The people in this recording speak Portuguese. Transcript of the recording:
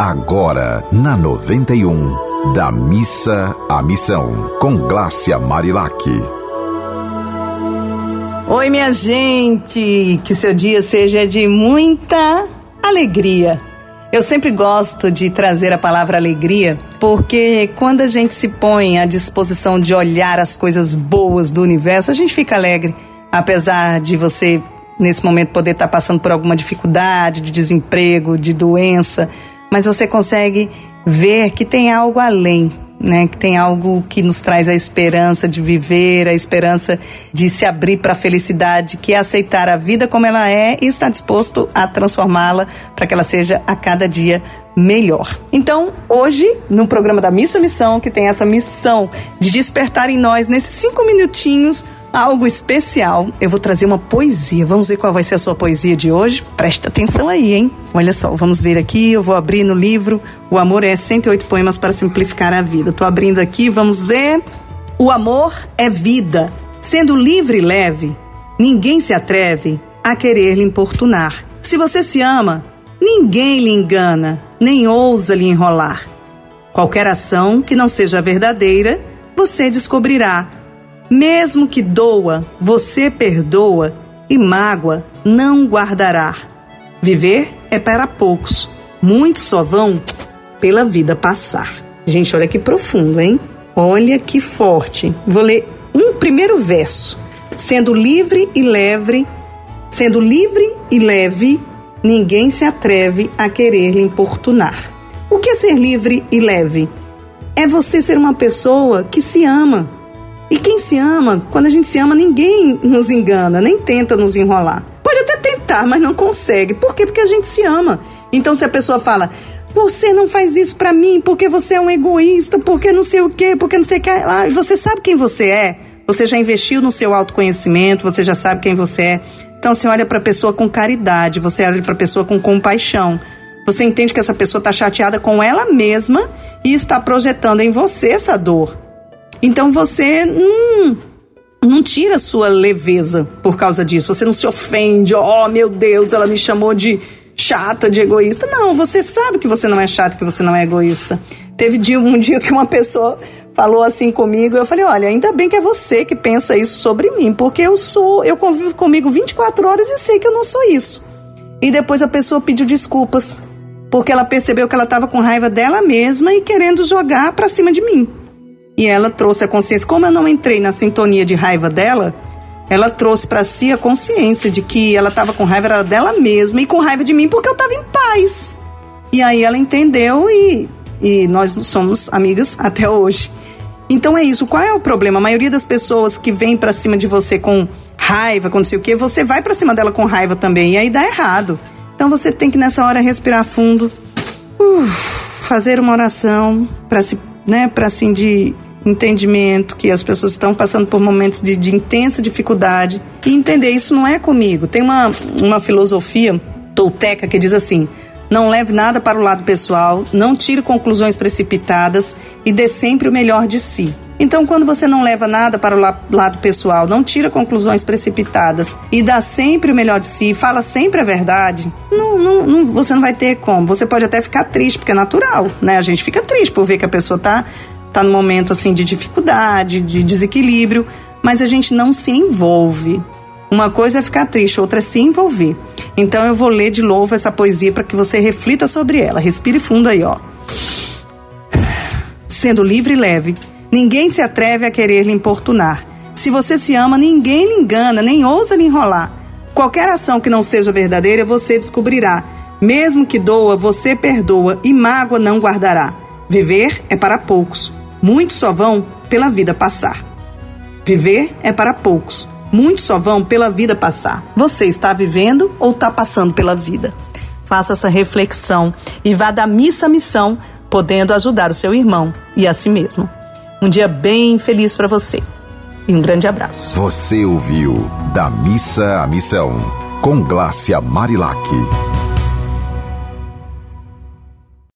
agora na 91, da missa à missão, com Glácia Marilac. Oi, minha gente, que seu dia seja de muita alegria. Eu sempre gosto de trazer a palavra alegria, porque quando a gente se põe à disposição de olhar as coisas boas do universo, a gente fica alegre, apesar de você nesse momento poder estar passando por alguma dificuldade, de desemprego, de doença, mas você consegue ver que tem algo além, né? Que tem algo que nos traz a esperança de viver, a esperança de se abrir para a felicidade, que é aceitar a vida como ela é e estar disposto a transformá-la para que ela seja a cada dia melhor. Então, hoje, no programa da Missa Missão, que tem essa missão de despertar em nós, nesses cinco minutinhos, algo especial. Eu vou trazer uma poesia. Vamos ver qual vai ser a sua poesia de hoje? Presta atenção aí, hein? Olha só, vamos ver aqui. Eu vou abrir no livro O Amor é 108 Poemas para Simplificar a Vida. Estou abrindo aqui, vamos ver. O amor é vida. Sendo livre e leve, ninguém se atreve a querer lhe importunar. Se você se ama, ninguém lhe engana, nem ousa lhe enrolar. Qualquer ação que não seja verdadeira, você descobrirá mesmo que doa, você perdoa e mágoa não guardará. Viver é para poucos, muitos só vão pela vida passar. Gente, olha que profundo, hein? Olha que forte. Vou ler um primeiro verso. Sendo livre e leve, sendo livre e leve, ninguém se atreve a querer lhe importunar. O que é ser livre e leve? É você ser uma pessoa que se ama e quem se ama, quando a gente se ama, ninguém nos engana, nem tenta nos enrolar. Pode até tentar, mas não consegue. Por quê? Porque a gente se ama. Então, se a pessoa fala, você não faz isso para mim porque você é um egoísta, porque não sei o quê, porque não sei o que lá, e você sabe quem você é. Você já investiu no seu autoconhecimento, você já sabe quem você é. Então, você olha para a pessoa com caridade, você olha para a pessoa com compaixão. Você entende que essa pessoa está chateada com ela mesma e está projetando em você essa dor. Então você não, não tira sua leveza por causa disso. Você não se ofende, oh meu Deus, ela me chamou de chata, de egoísta. Não, você sabe que você não é chata, que você não é egoísta. Teve dia, um dia que uma pessoa falou assim comigo, eu falei, olha, ainda bem que é você que pensa isso sobre mim, porque eu sou, eu convivo comigo 24 horas e sei que eu não sou isso. E depois a pessoa pediu desculpas, porque ela percebeu que ela estava com raiva dela mesma e querendo jogar para cima de mim. E ela trouxe a consciência. Como eu não entrei na sintonia de raiva dela, ela trouxe para si a consciência de que ela estava com raiva dela mesma e com raiva de mim porque eu estava em paz. E aí ela entendeu e, e nós somos amigas até hoje. Então é isso. Qual é o problema? A maioria das pessoas que vem para cima de você com raiva, com o quê, você vai para cima dela com raiva também e aí dá errado. Então você tem que nessa hora respirar fundo, fazer uma oração para se, né, para assim de entendimento que as pessoas estão passando por momentos de, de intensa dificuldade e entender isso não é comigo. Tem uma, uma filosofia tolteca que diz assim: não leve nada para o lado pessoal, não tire conclusões precipitadas e dê sempre o melhor de si. Então, quando você não leva nada para o lado pessoal, não tira conclusões precipitadas e dá sempre o melhor de si, fala sempre a verdade, não, não, não, você não vai ter como. Você pode até ficar triste, porque é natural, né? A gente fica triste por ver que a pessoa está tá num momento assim de dificuldade, de desequilíbrio, mas a gente não se envolve. Uma coisa é ficar triste, outra é se envolver. Então eu vou ler de novo essa poesia para que você reflita sobre ela. Respire fundo aí, ó. Sendo livre e leve, ninguém se atreve a querer lhe importunar. Se você se ama, ninguém lhe engana, nem ousa lhe enrolar. Qualquer ação que não seja verdadeira, você descobrirá. Mesmo que doa, você perdoa e mágoa não guardará. Viver é para poucos, muitos só vão pela vida passar. Viver é para poucos, muitos só vão pela vida passar. Você está vivendo ou está passando pela vida? Faça essa reflexão e vá da missa à missão, podendo ajudar o seu irmão e a si mesmo. Um dia bem feliz para você e um grande abraço. Você ouviu Da Missa à Missão, com Glácia Marilac.